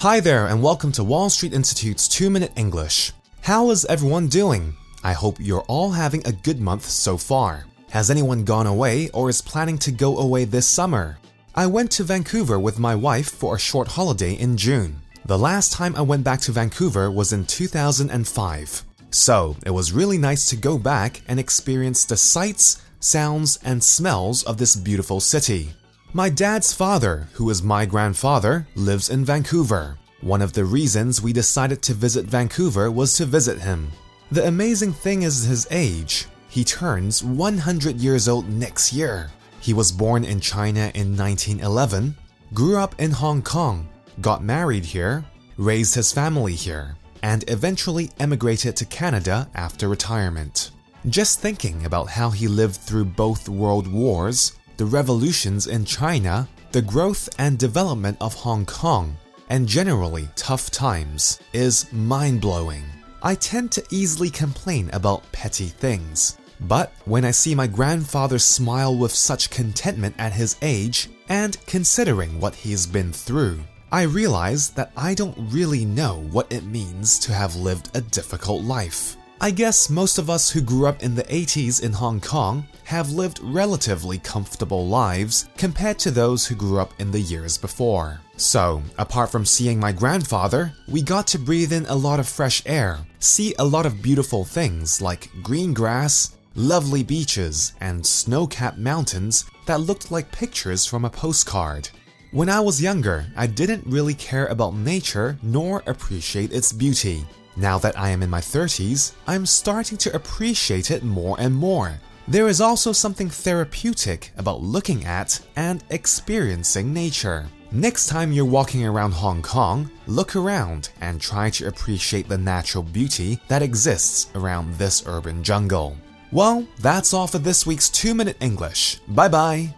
Hi there, and welcome to Wall Street Institute's 2 Minute English. How is everyone doing? I hope you're all having a good month so far. Has anyone gone away or is planning to go away this summer? I went to Vancouver with my wife for a short holiday in June. The last time I went back to Vancouver was in 2005. So, it was really nice to go back and experience the sights, sounds, and smells of this beautiful city. My dad's father, who is my grandfather, lives in Vancouver. One of the reasons we decided to visit Vancouver was to visit him. The amazing thing is his age. He turns 100 years old next year. He was born in China in 1911, grew up in Hong Kong, got married here, raised his family here, and eventually emigrated to Canada after retirement. Just thinking about how he lived through both world wars, the revolutions in China, the growth and development of Hong Kong, and generally tough times is mind blowing. I tend to easily complain about petty things. But when I see my grandfather smile with such contentment at his age, and considering what he's been through, I realize that I don't really know what it means to have lived a difficult life. I guess most of us who grew up in the 80s in Hong Kong have lived relatively comfortable lives compared to those who grew up in the years before. So, apart from seeing my grandfather, we got to breathe in a lot of fresh air, see a lot of beautiful things like green grass, lovely beaches, and snow capped mountains that looked like pictures from a postcard. When I was younger, I didn't really care about nature nor appreciate its beauty. Now that I am in my 30s, I'm starting to appreciate it more and more. There is also something therapeutic about looking at and experiencing nature. Next time you're walking around Hong Kong, look around and try to appreciate the natural beauty that exists around this urban jungle. Well, that's all for this week's 2 Minute English. Bye bye.